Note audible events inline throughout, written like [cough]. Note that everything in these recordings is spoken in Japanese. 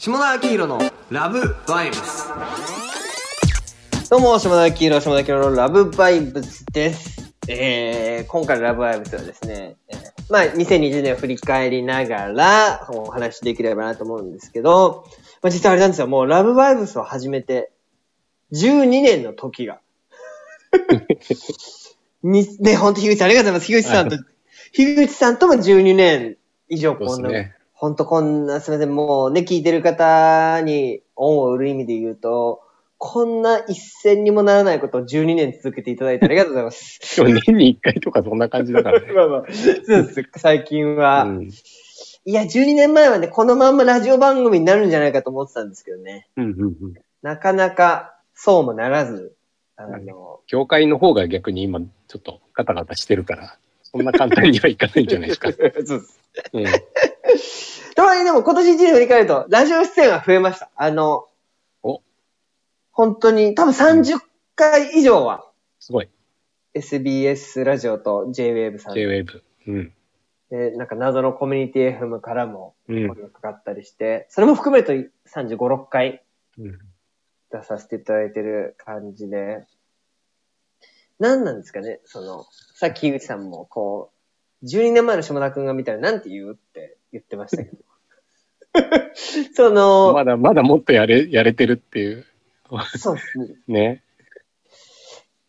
下田明宏のラブバイブスどうも、島田明宏、島田明宏のラブバイブスです。えー、今回のラブバイブスはですね、えーまあ、2020年を振り返りながらお話しできればなと思うんですけど、まあ、実はあれなんですよ、もうラブバイブスを始めて、12年の時が。[laughs] に、ね、ほんと、樋口さんありがとうございます。樋口さんと、樋口さんとも12年以上こんな、そうですねほんとこんな、すみません、もうね、聞いてる方に恩を売る意味で言うと、こんな一銭にもならないことを12年続けていただいてありがとうございます。でも年に1回とかそんな感じだからね。[laughs] まあまあ、そうです。最近は。うん。いや、12年前はね、このまんまラジオ番組になるんじゃないかと思ってたんですけどね。うんうんうん。なかなかそうもならず、あの、教会の方が逆に今ちょっとガタガタしてるから、そんな簡単にはいかないんじゃないですか。[laughs] そうです。うん。とはいえでも今年1年振り返ると、ラジオ出演は増えました。あの、お本当に、多分30回以上は、すごい。SBS ラジオと JWAVE さんで、J-Wave。うん。なんか謎のコミュニティ FM からもうん声がかかったりして、それも含めると35、6回うん。出させていただいてる感じで、何なんですかねその、さっき井口さんもこう、12年前の下田くんが見たらなんて言うって言ってましたけど。[laughs] その、まだまだもっとやれ、やれてるっていう。そうですね。[laughs] ね。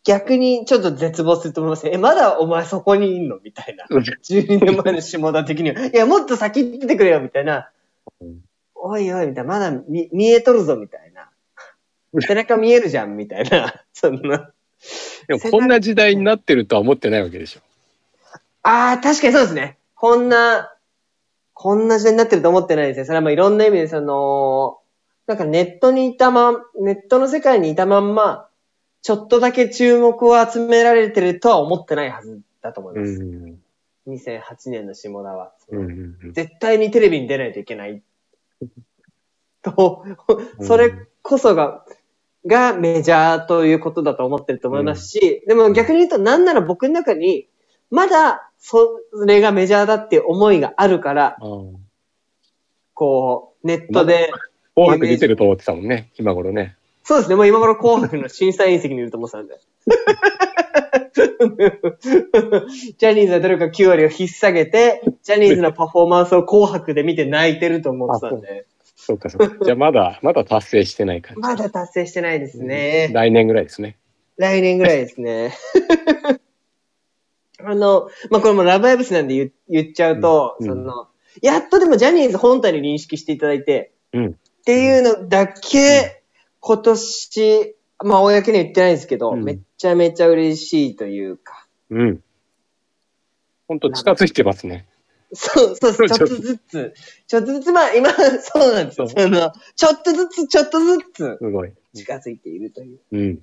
逆にちょっと絶望すると思いますね。え、まだお前そこにいんのみたいな。12年前の下田的には。いや、もっと先出てくれよみたいな。うんおいおい、みたいな。まだ見、見えとるぞみたいな。背中見えるじゃんみたいな。[laughs] そんな。でもこんな時代になってるとは思ってないわけでしょ。ああ、確かにそうですね。こんな、こんな時代になってると思ってないですね。それはまあいろんな意味で、その、なんかネットにいたまん、ネットの世界にいたまんま、ちょっとだけ注目を集められてるとは思ってないはずだと思いうます。ん。2008年の下田は。うんうんうん。絶対にテレビに出ないといけない。と、それこそが、がメジャーということだと思ってると思いますし、でも逆に言うとなんなら僕の中に、まだそれがメジャーだっていう思いがあるから、こう、ネットで、紅白出てると思ってたもんね、今頃ね。そうですね、もう今頃紅白の審査員席にいると思ってたんで。[laughs] ジャニーズはどれか9割を引っ提げて、ジャニーズのパフォーマンスを紅白で見て泣いてると思ってたんで。そうかそうか。じゃあまだ、まだ達成してない感じ。まだ達成してないですね。来年ぐらいですね。来年ぐらいですね。あの、まあ、これもラブアイブスなんで言言っちゃうと、うんその、やっとでもジャニーズ本体に認識していただいて、うん。っていうのだけ、今年、まあ、公には言ってないんですけど、うんめっちゃめちゃ嬉しいというか。うん。ほんと近づいてますね。そう、そう。ちょっとずつ、ちょっとずつ、まあ、今、そうなんですよ。そその、ちょっとずつ、ちょっとずつ、すごい。近づいているといううん。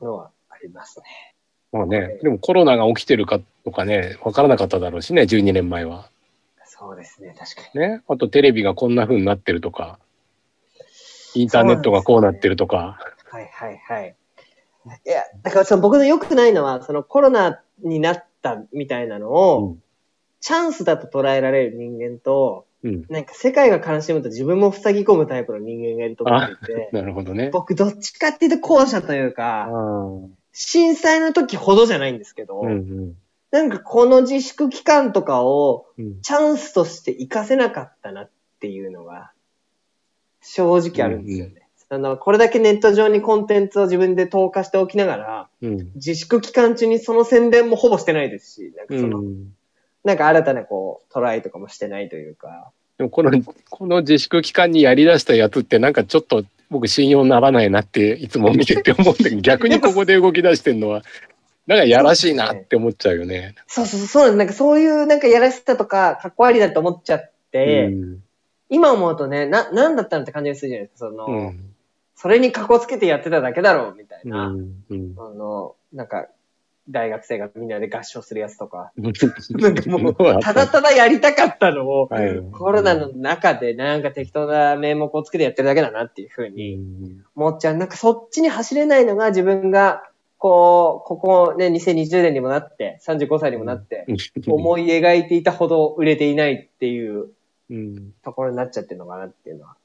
のはありますね。まあね、でもコロナが起きてるかとかね、わからなかっただろうしね、12年前は。そうですね、確かに。ね。あとテレビがこんな風になってるとか、インターネットがこうなってるとか。はいはいはい。いや、だからその僕の良くないのは、そのコロナになったみたいなのを、うんチャンスだと捉えられる人間と、うん。なんか世界が悲しむと自分も塞ぎ込むタイプの人間がいると思っていて、なるほどね。僕どっちかっていうと後者というあか、ー震災の時ほどじゃないんですけど、うんうんなんかこの自粛期間とかをうん。チャンスとして活かせなかったなっていうのが、正直あるんですよね。あの、これだけネット上にコンテンツを自分で投下しておきながら、うん。自粛期間中にその宣伝もほぼしてないですし、なんかうその、ん。なんか新たなこう、トライとかもしてないというか、でもこの、この自粛期間にやり出したやつってなんかちょっと僕信用ならないなっていつも見てて思うんだけど、[laughs] 逆にここで動き出してんのは、なんかやらしいなって思っちゃうよね。そうそうそう。なんかそういうなんかやらしさとか、かっこ悪いなって思っちゃって、うん。今思うとね、な、なんだったのって感じがするじゃないですか、その、うん。それにかこつけてやってただけだろう、みたいな。うん。うん。あの、なんか、大学生がみんなで合唱するやつとか。な [laughs] なんかもう、ただただやりたかったのを、はいコロナの中でなんか適当な名目をつけてやってるだけだなっていうふうに思っちゃう。なんかそっちに走れないのが自分が、こう、ここね、2020年にもなって、35歳にもなって、思い描いていたほど売れていないっていううん。ところになっちゃってるのかなっていうのは。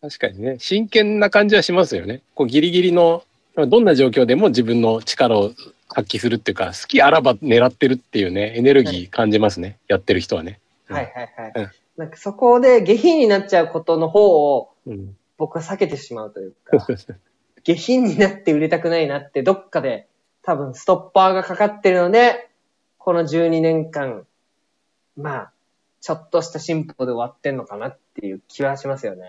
確かにね、真剣な感じはしますよね。こうギリギリの、どんな状況でも自分の力を発揮するっていうか、好きあらば狙ってるっていうね、エネルギー感じますね。やってる人はね。うんはいはいはい。うんなんかそこで下品になっちゃうことの方をうん。僕は避けてしまうというか、[laughs] 下品になって売れたくないなってどっかで多分ストッパーがかかってるので、この12年間、まあ、ちょっとした進歩で終わってんのかなっていう気はしますよね。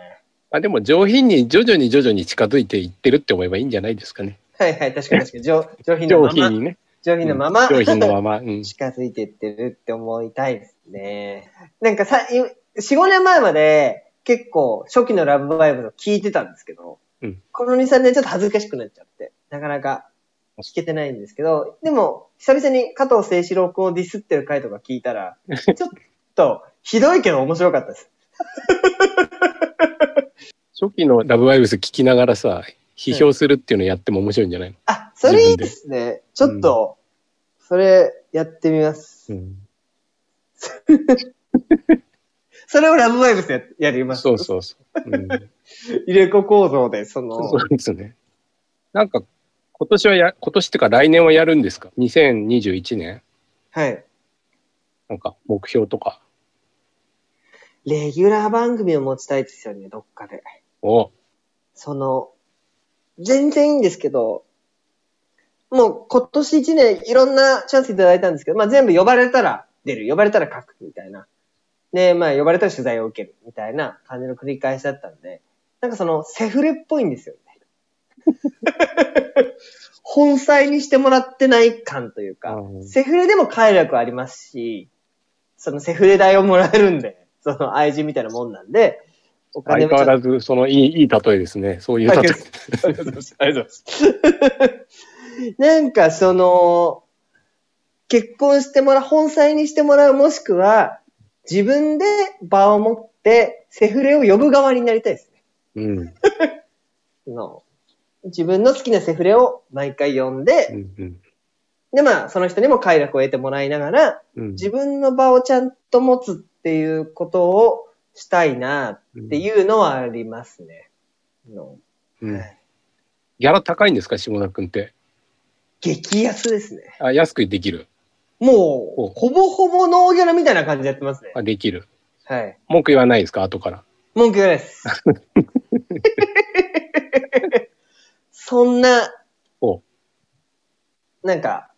あでも上品に徐々に徐々に近づいていってるって思えばいいんじゃないですかね。はいはい、確かに確かに上上品の上まま、品にね。上品のまま、上品のまま。うん。[laughs] 近づいていってるって思いたいですね。なんかさ、4、5年前まで結構初期のラブバイブを聞いてたんですけど、うんこの2、3年ちょっと恥ずかしくなっちゃって、なかなか聞けてないんですけど、でも久々に加藤清志郎君をディスってる回とか聞いたら、ちょっとひどいけど面白かったです。初期のラブバイブス聞きながらさ、批評するっていうのやっても面白いんじゃないの、あ、それいいですね。ちょっと、それやってみます。うん、[laughs] それをラブバイブスややります。そうそうそう。うん、[laughs] 入れ子構造で、その、そうですね。なんか、今年はや、今年っていうか来年はやるんですか ?2021 年？はい。なんか目標とか。レギュラー番組を持ちたいですよね、どっかで。おその、全然いいんですけど、もう今年一年いろんなチャンスいただいたんですけど、まあ全部呼ばれたら出る、呼ばれたら書くみたいな。で、まあ呼ばれたら取材を受けるみたいな感じの繰り返しだったんで、なんかそのセフレっぽいんですよね。[laughs] 本妻にしてもらってない感というかう、んセフレでも快楽ありますし、そのセフレ代をもらえるんで、その愛人みたいなもんなんで、お金相変わらず、そのいい、いい例えですね。そういう例え。ありがとうございます。ありがとうございます。[laughs] なんかその、結婚してもらう、本妻にしてもらう、もしくは、自分で場を持って、セフレを呼ぶ側になりたいですね。うん。[laughs] その自分の好きなセフレを毎回呼んでう、ん。うんで、まあ、その人にも快楽を得てもらいながら、うん。自分の場をちゃんと持つっていうことをしたいなっていうのはありますね。のうんはいギャラ高いんですか？下田くんって。激安ですね。あ、安くできる？もおう、ほぼほぼノーギャラみたいな感じでやってますね。あ、できる。はい。文句言わないですか？後から。文句言わないです。[laughs] そんなお、なんか、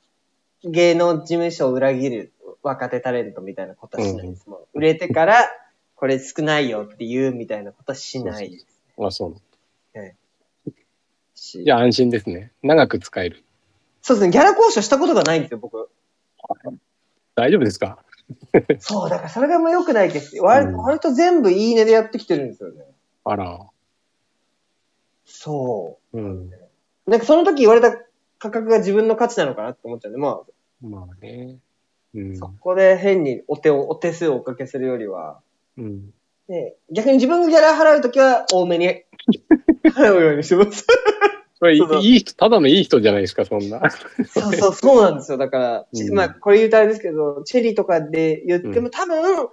芸能事務所を裏切る若手タレントみたいなことはしないです。もう売れてから、これ少ないよって言うみたいなことはしないですあ、そう。し。じゃあ安心ですね。長く使える。そうですね、ギャラ交渉したことがないんですよ、僕。大丈夫ですか？[laughs] そう、だからそれがもう良くないです。割うん割と全部いいねでやってきてるんですよね。あら。そう。うん。なんかその時言われた価格が自分の価値なのかなって思っちゃうんで、ままあね。うんあ、。そこで変にお手を、お手数をおかけするよりは、うん。ね、逆に自分がギャラ払うときは多めに [laughs] 払うようにしてます。それいいい人、ただのいい人じゃないですか、そんな。そうそう、そうなんですよ。だから、ちうんまあ、これ言うとあれですけど、チェリーとかで言っても、うん多分、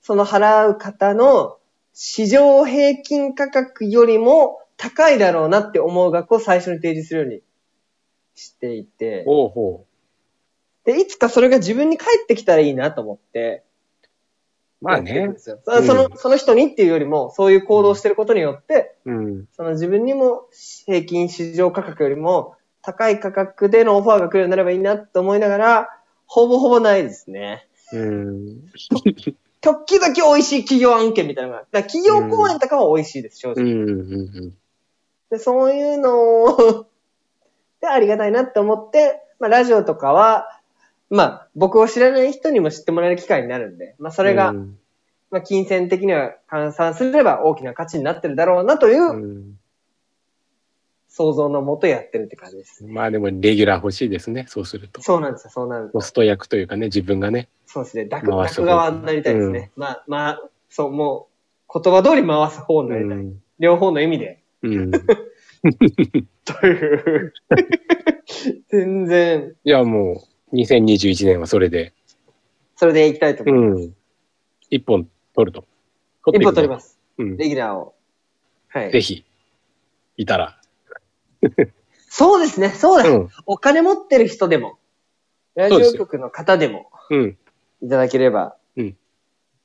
その払う方の市場平均価格よりも高いだろうなって思う額を最初に提示するようにしていて、ほうほで、いつかそれが自分に返ってきたらいいなと思って、う。まあねそその、その人にっていうよりも、そういう行動をしてることによって、うん。その自分にも平均市場価格よりも高い価格でのオファーが来るようになればいいなと思いながら、ほぼほぼないですね。うん。時々美味しい企業案件みたいなのが。だ企業公演とかは美味しいです、正直。うん。うん。で、そういうのをで、ありがたいなって思って、まあ、ラジオとかは、まあ、僕を知らない人にも知ってもらえる機会になるんで、まあ、それが、うんまあ、金銭的には換算すれば大きな価値になってるだろうなといううん想像のもとやってるって感じです。まあでも、レギュラー欲しいですね、そうすると。そうなんですよ、そうなるとホ。スト役というかね、自分がね。そうですね、抱く、抱く側になりたいですね。まあ、まあ、そう、もう、言葉通り回す方にうなりたい。ん。両方の意味で。うん。[laughs] [laughs] という。[laughs] 全然、いや、もう、2021年はそれで、それでいきたいと思います。うん。一本取ると。一歩取ります。うん。レギュラーを。はい。ぜひ、いたら。そうですね、そうだ、うん。お金持ってる人でも、ラジオ局の方でも、うん。いただければ。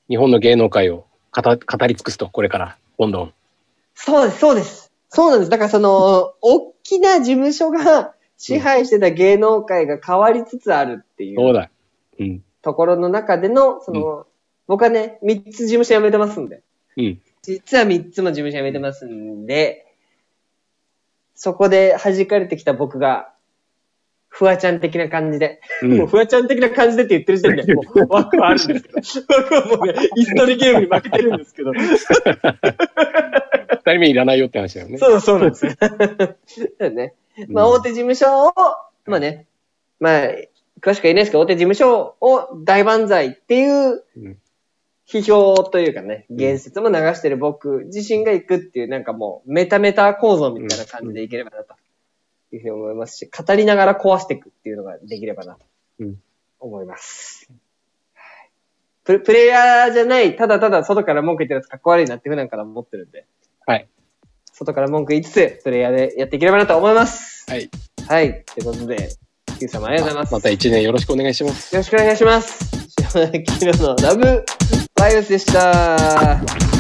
日本の芸能界を語語り尽くすと、これから、どんどん。そうです、そうです。そうなんです。だからその、大きな事務所が支配してた芸能界が変わりつつあるっていうそうだ。うん。ところの中での、その、僕はね、3つ事務所辞めてますんで。うん。実は3つも事務所辞めてますんで、そこで弾かれてきた僕が、フワちゃん的な感じで、うん [laughs] もうフワちゃん的な感じでって言ってる時点で、[laughs] もう枠はあるんですけど、枠はもうね、椅子取りゲームに負けてるんですけど、[laughs] 二人目いらないよって話だよね。そうそうなんですよ。ね。[laughs] まあ、大手事務所を、まあね、まあ、詳しくは言えないですけど、大手事務所を大万歳っていううん。批評というかね、言説も流してる僕自身が行くっていう、なんかもう、メタメタ構造みたいな感じでいければなと、いうふうに思いますし、語りながら壊していくっていうのができればなとうん、思います。プレイヤーじゃない、ただただ外から文句言ってるやつかっこ悪いなって普段から思ってるんで、はい。外から文句言いつつ、プレイヤーでやっていければなと思います。はい。はい。ということで、Q 様ありがとうございます。また一年よろしくお願いします。よろしくお願いします。島田黄色のラブバイオスでした。